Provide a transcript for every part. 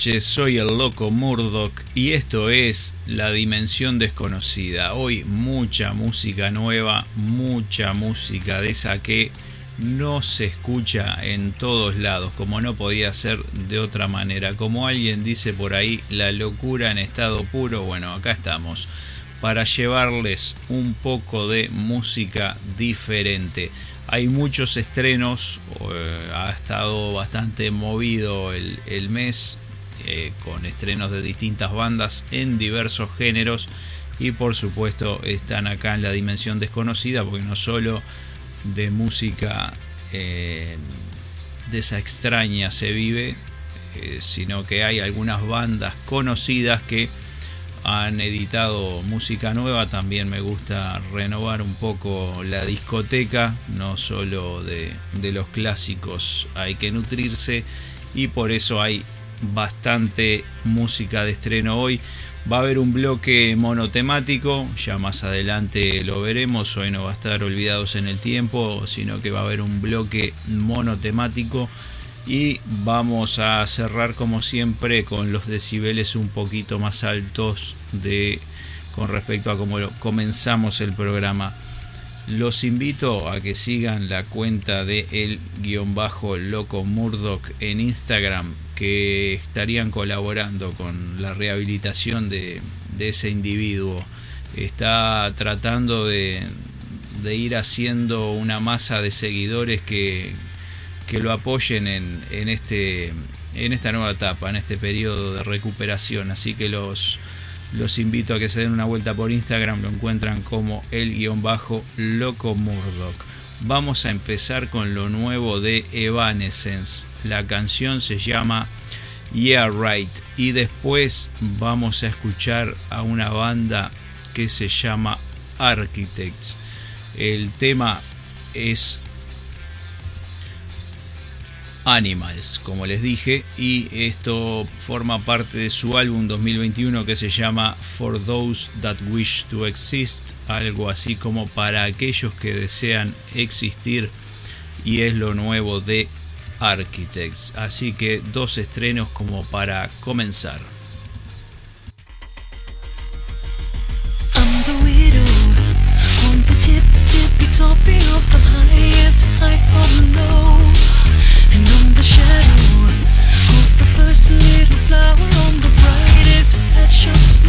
Soy el loco Murdoch y esto es La Dimensión Desconocida. Hoy mucha música nueva, mucha música de esa que no se escucha en todos lados, como no podía ser de otra manera. Como alguien dice por ahí, la locura en estado puro, bueno, acá estamos para llevarles un poco de música diferente. Hay muchos estrenos, eh, ha estado bastante movido el, mes eh, con estrenos de distintas bandas en diversos géneros. Y por supuesto están acá en la dimensión desconocida porque no solo de música eh, de esa extraña se vive, sino que hay algunas bandas conocidas que han editado música nueva, también me gusta renovar un poco la discoteca, no solo de, los clásicos hay que nutrirse y por eso hay bastante música de estreno hoy. Va a haber un bloque monotemático, ya más adelante lo veremos, hoy no va a estar olvidados en el tiempo, sino que va a haber un bloque monotemático y vamos a cerrar como siempre con los decibeles un poquito más altos de con respecto a cómo comenzamos el programa. Los invito a que sigan la cuenta de el guion bajo loco Murdoch en Instagram que estarían colaborando con la rehabilitación de, ese individuo. Está tratando de, ir haciendo una masa de seguidores que, lo apoyen en, en, este, en esta nueva etapa, en este periodo de recuperación. Así que los, los invito a que se den una vuelta por Instagram, lo encuentran como el guion bajo Loco Murdoch. Vamos a empezar con lo nuevo de Evanescence. La canción se llama Yeah Right. Y después vamos a escuchar a una banda que se llama Architects. El tema es Animals, como les dije, y esto forma parte de su álbum 2021 que se llama For Those That Wish to Exist, algo así como para aquellos que desean existir, y es lo nuevo de Architects. Así que dos estrenos como para comenzar. show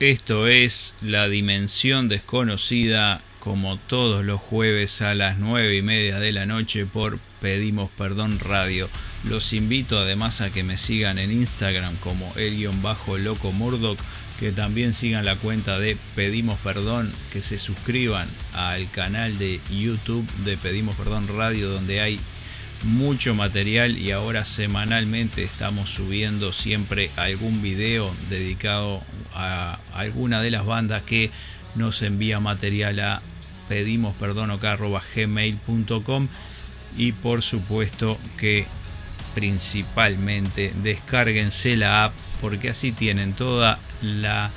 Esto es La Dimensión Desconocida, como todos los jueves a las nueve y media de la noche por Pedimos Perdón Radio. Los invito además a que me sigan en Instagram como el-loco Murdoch, que también sigan la cuenta de Pedimos Perdón, que se suscriban al canal de YouTube de Pedimos Perdón Radio, donde hay mucho material y ahora semanalmente estamos subiendo siempre algún video dedicado a alguna de las bandas que nos envía material a pedimos perdón gmail.com y por supuesto que principalmente descárguense la app porque así tienen toda la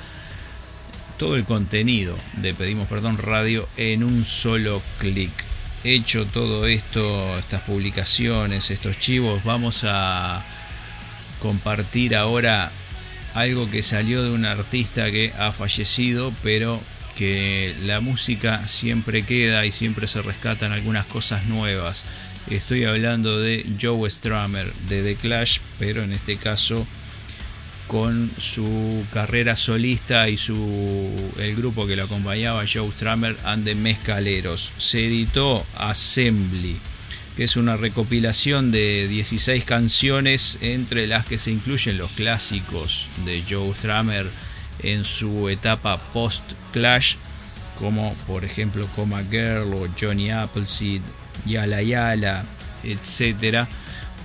todo el contenido de pedimos perdón radio en un solo clic. Hecho todo esto, estas publicaciones, estos chivos, vamos a compartir ahora algo que salió de un artista que ha fallecido, pero que la música siempre queda y siempre se rescatan algunas cosas nuevas. Estoy hablando de Joe Strummer de The Clash, pero en este caso con su carrera solista y su el grupo que lo acompañaba, Joe Strummer and the Mezcaleros. Se editó Assembly, que es una recopilación de 16 canciones entre las que se incluyen los clásicos de Joe Strummer en su etapa post-Clash, como por ejemplo Coma Girl o Johnny Appleseed, Yala Yala, etcétera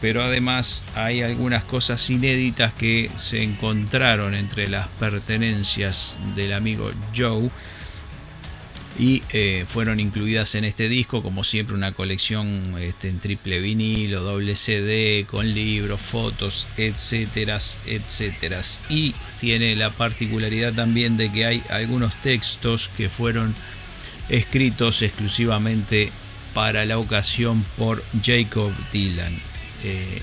pero además hay algunas cosas inéditas que se encontraron entre las pertenencias del amigo Joe y eh, fueron incluidas en este disco, como siempre una colección este, en triple vinilo, doble CD, con libros, fotos, etcétera, etcétera. Y tiene la particularidad también de que hay algunos textos que fueron escritos exclusivamente para la ocasión por Jacob Dylan. Eh,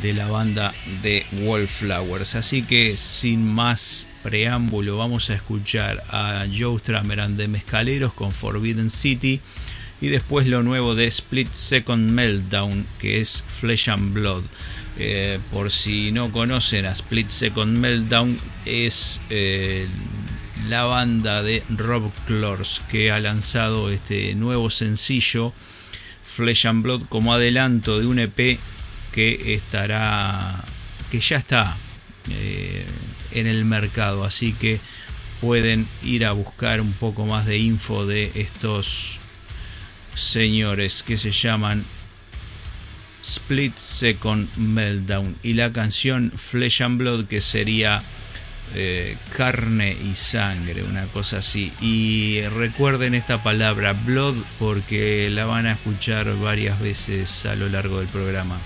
de la banda de Wallflowers. Así que sin más preámbulo vamos a escuchar a Joe Strummer and the Mezcaleros con Forbidden City y después lo nuevo de Split Second Meltdown que es Flesh and Blood. Eh, por si no conocen a Split Second Meltdown es eh, la banda de Rob Clors que ha lanzado este nuevo sencillo Flesh and Blood como adelanto de un EP que estará, que ya está eh, en el mercado, así que pueden ir a buscar un poco más de info de estos señores que se llaman Split Second Meltdown y la canción Flesh and Blood que sería eh, carne y sangre, una cosa así. Y recuerden esta palabra blood porque la van a escuchar varias veces a lo largo del programa.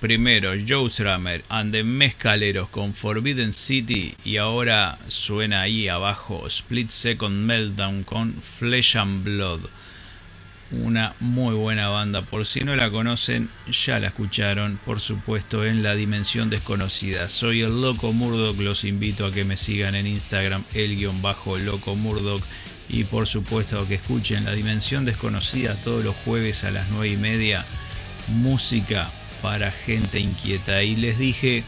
Primero, Joe Strummer and the Mezcaleros con Forbidden City. Y ahora suena ahí abajo Split Second Meltdown con Flesh and Blood. Una muy buena banda. Por si no la conocen, ya la escucharon, por supuesto, en La Dimensión Desconocida. Soy el Loco Murdoch. Los invito a que me sigan en Instagram, el guion bajo Loco Murdoch. Y por supuesto que escuchen La Dimensión Desconocida todos los jueves a las 9 y media música para gente inquieta. Y les dije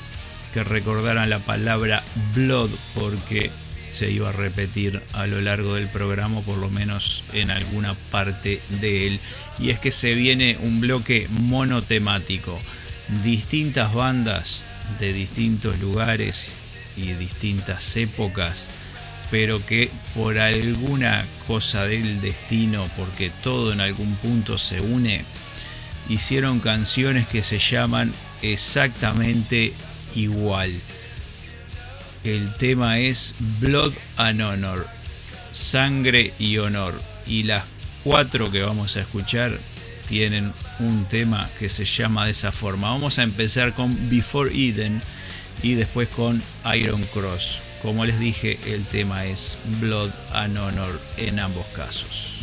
que recordaran la palabra blood porque se iba a repetir a lo largo del programa, por lo menos en alguna parte de él. Y es que se viene un bloque monotemático. Distintas bandas de distintos lugares y distintas épocas pero que por alguna cosa del destino, porque todo en algún punto se une, hicieron canciones que se llaman exactamente igual. El tema es Blood and Honor, Sangre y Honor. Y las cuatro que vamos a escuchar tienen un tema que se llama de esa forma. Vamos a empezar con Before Eden y después con Iron Cross. Como les dije, el tema es Blood and Honor en ambos casos.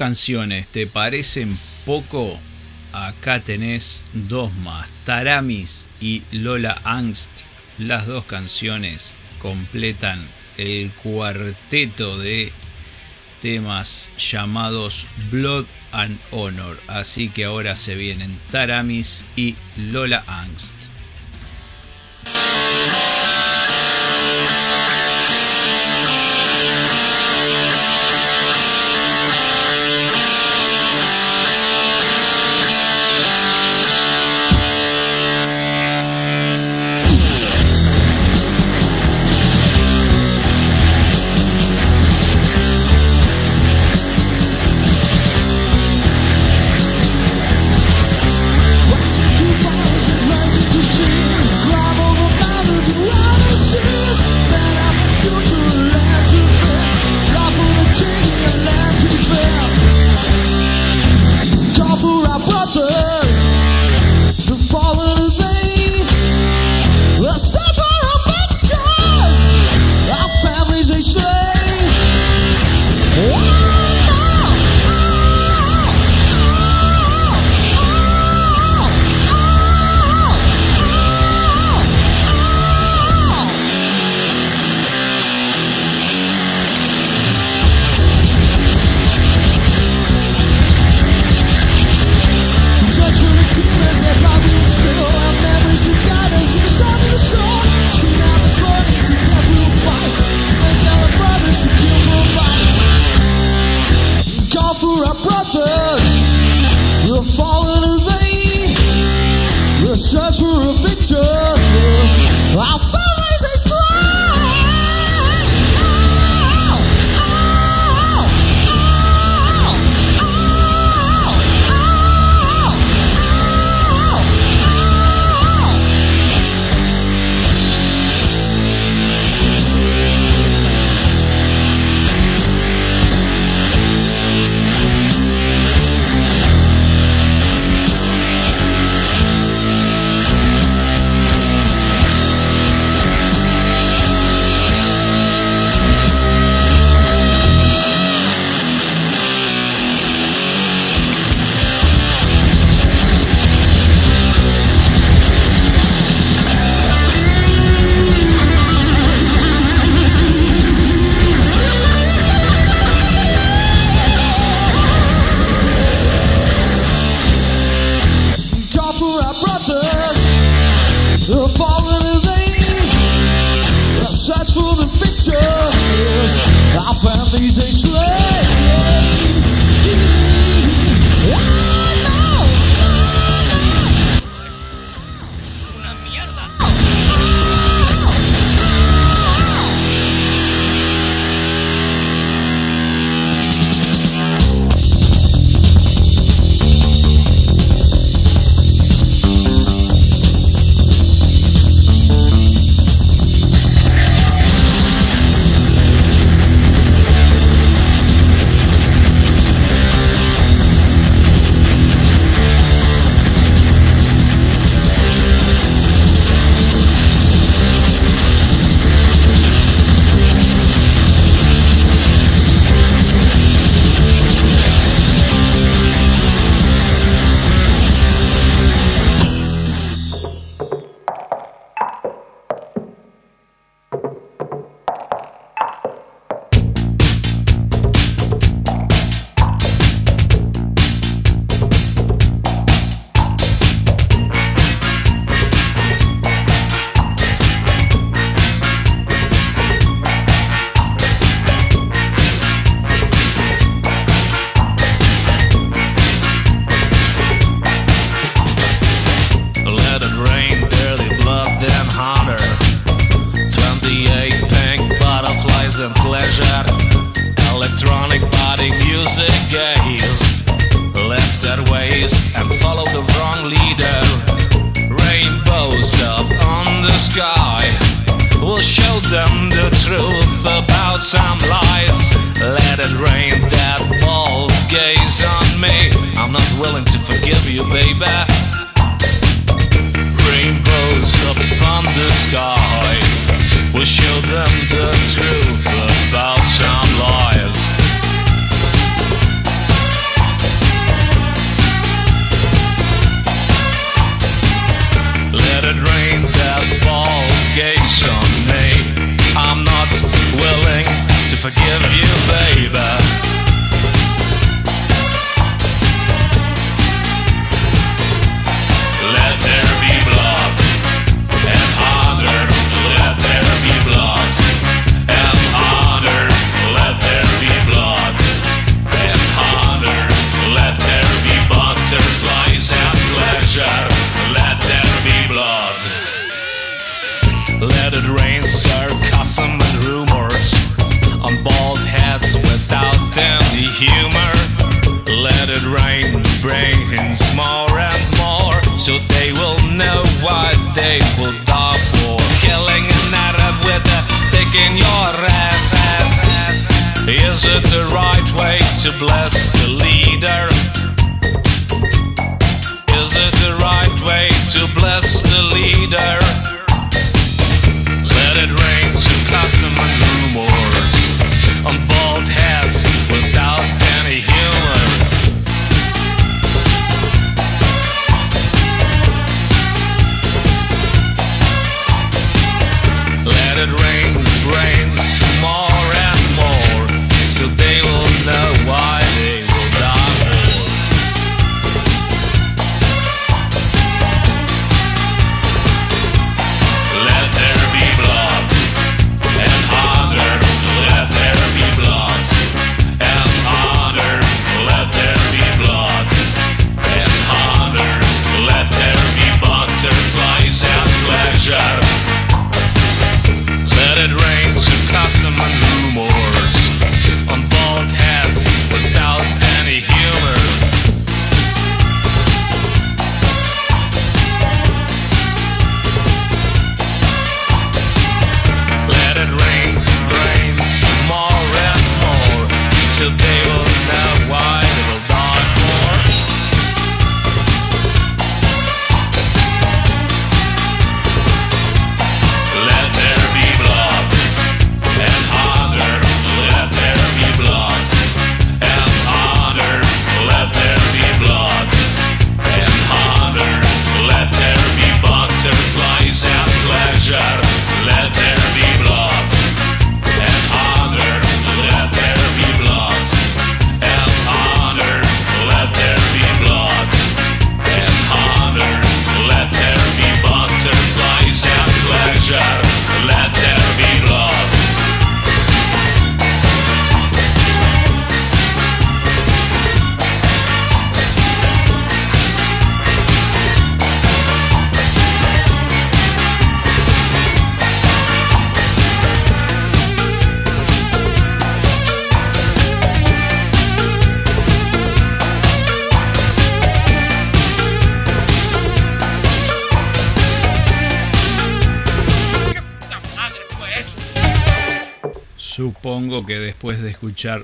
canciones te parecen poco, acá tenés dos más. Taramis y Lola Angst, las dos canciones completan el cuarteto de temas llamados Blood and Honor. Así que ahora se vienen Taramis y Lola Angst. Know what they will die for. Killing an Arab with a dick in your ass. ass, ass. Is it the right way to bless the leader? Is it the right way to bless the leader? Let it rain to custom and rumors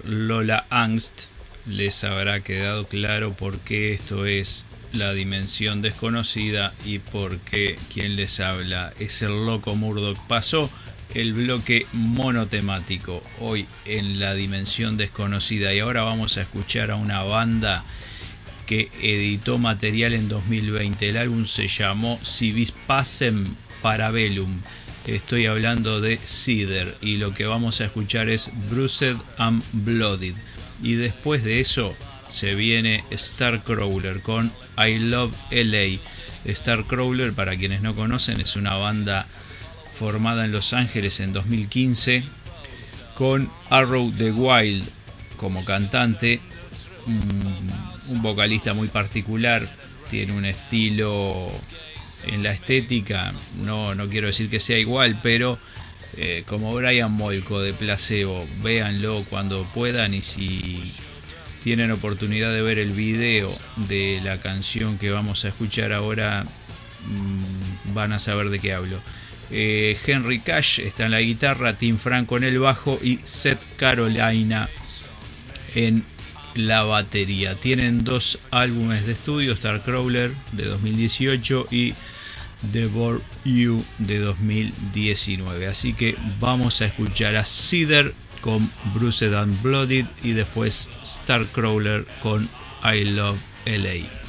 Lola Angst les habrá quedado claro por qué esto es la dimensión desconocida y por qué quien les habla es el loco Murdoch. Pasó el bloque monotemático hoy en la dimensión desconocida y ahora vamos a escuchar a una banda que editó material en 2020. El álbum se llamó Si vis pacem parabellum. Estoy hablando de Cider y lo que vamos a escuchar es Bruised and Blooded. Y después de eso se viene Starcrawler con I Love LA. Starcrawler, para quienes no conocen, es una banda formada en Los Ángeles en 2015 con Arrow the Wild como cantante, un vocalista muy particular, tiene un estilo en la estética, no, no quiero decir que sea igual, pero eh, como Brian Molko de Placebo, véanlo cuando puedan y si tienen oportunidad de ver el video de la canción que vamos a escuchar ahora, mm, van a saber de qué hablo. Eh, Henry Cash está en la guitarra, Tim Franco en el bajo y Seth Carolina en la batería. Tienen dos álbumes de estudio, Starcrawler de 2018 y Devor You de 2019. Así que vamos a escuchar a Cider con Bruised and Blooded y después Starcrawler con I Love LA.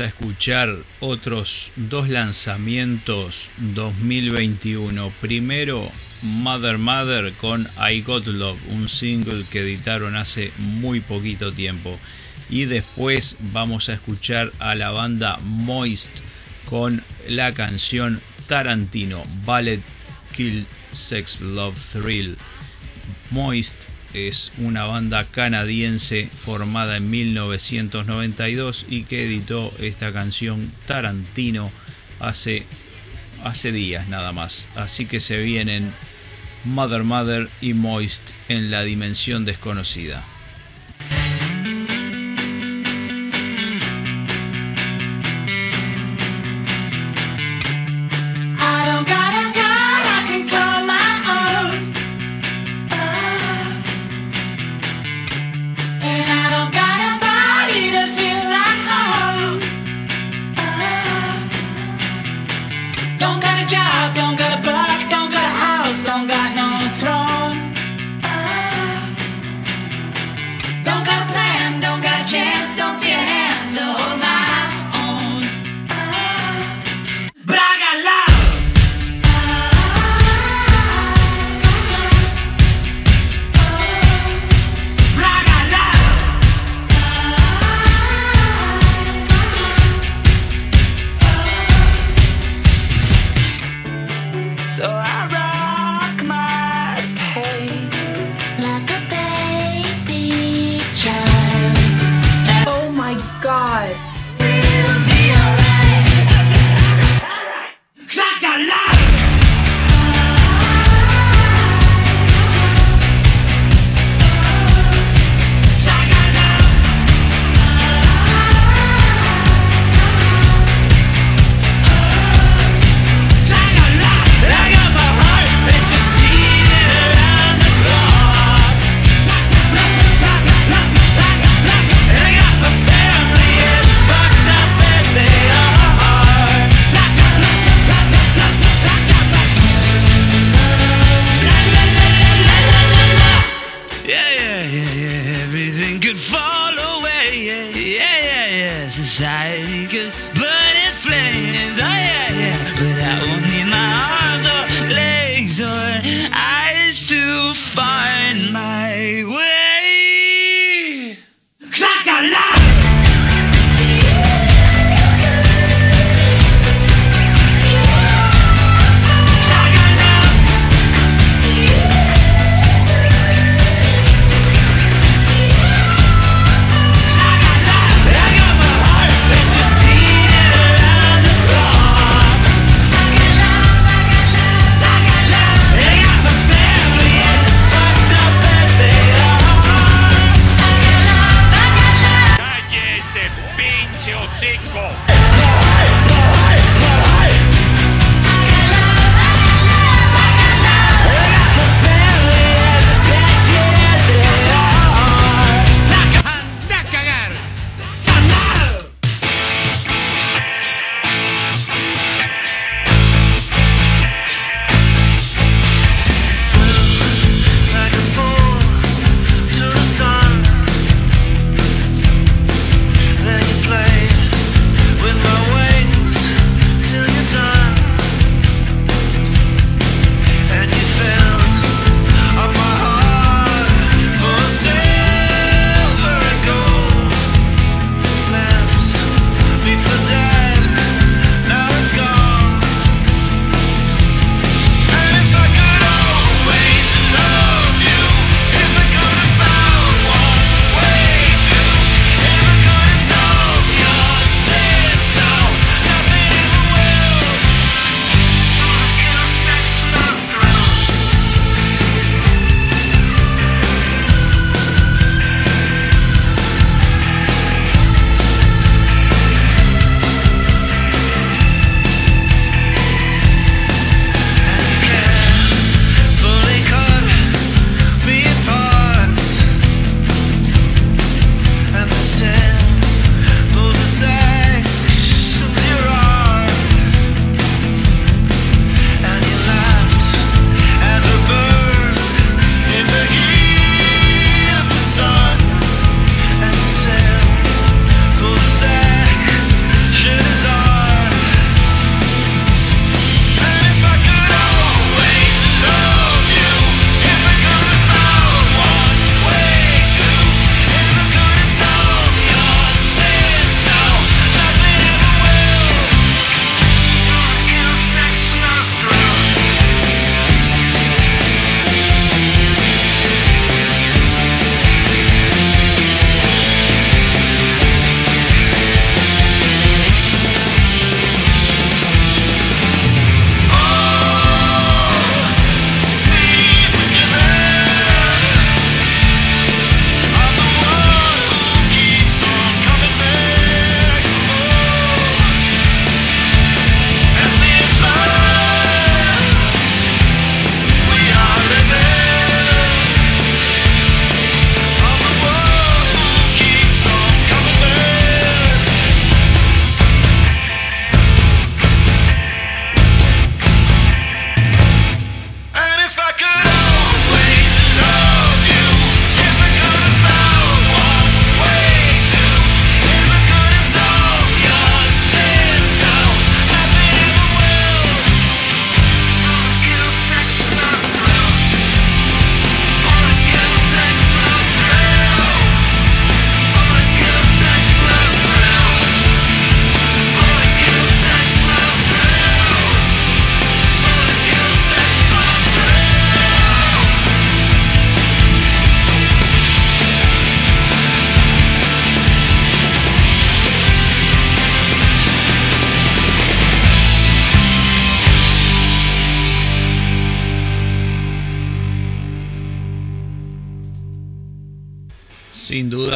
A escuchar otros dos lanzamientos 2021. Primero, Mother Mother con I Got Love, un single que editaron hace muy poquito tiempo. Y después vamos a escuchar a la banda Moist con la canción Tarantino, Ballet Kill Sex Love Thrill. Moist es una banda canadiense formada en 1992 y que editó esta canción Tarantino hace, hace días nada más. Así que se vienen Mother Mother y Moist en la dimensión desconocida. desire.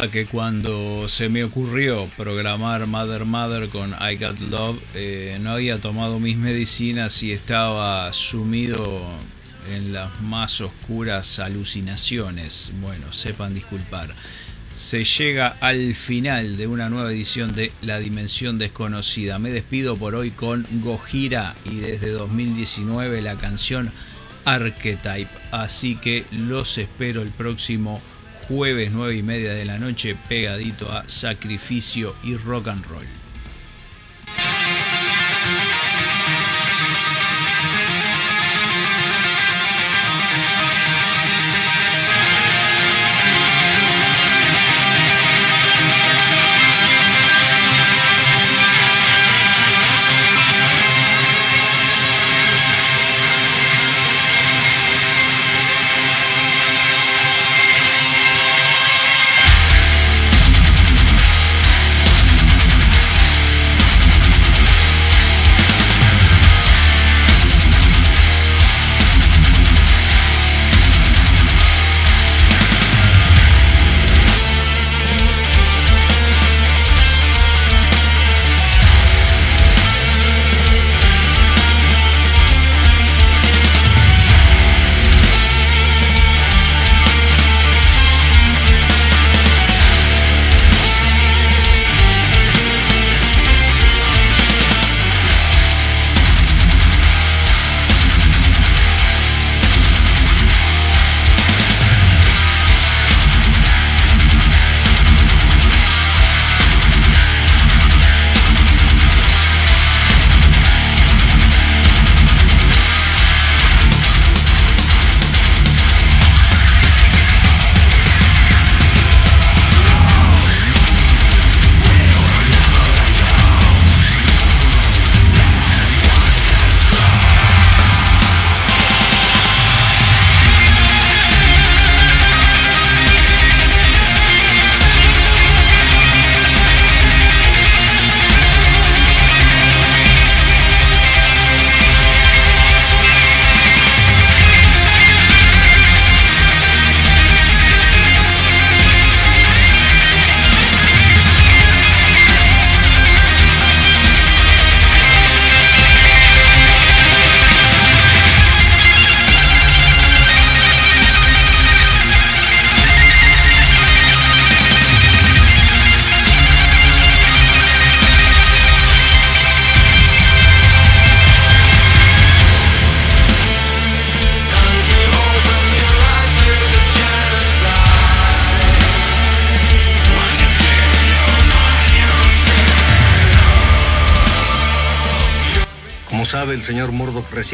Que cuando se me ocurrió programar Mother Mother con I Got Love, eh, no había tomado mis medicinas y estaba sumido en las más oscuras alucinaciones. Bueno, sepan disculpar. Se llega al final de una nueva edición de La Dimensión Desconocida. Me despido por hoy con Gojira y desde 2019 la canción Archetype. Así que los espero el próximo jueves 9 y media de la noche pegadito a Sacrificio y Rock and Roll.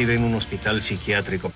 En un hospital psiquiátrico.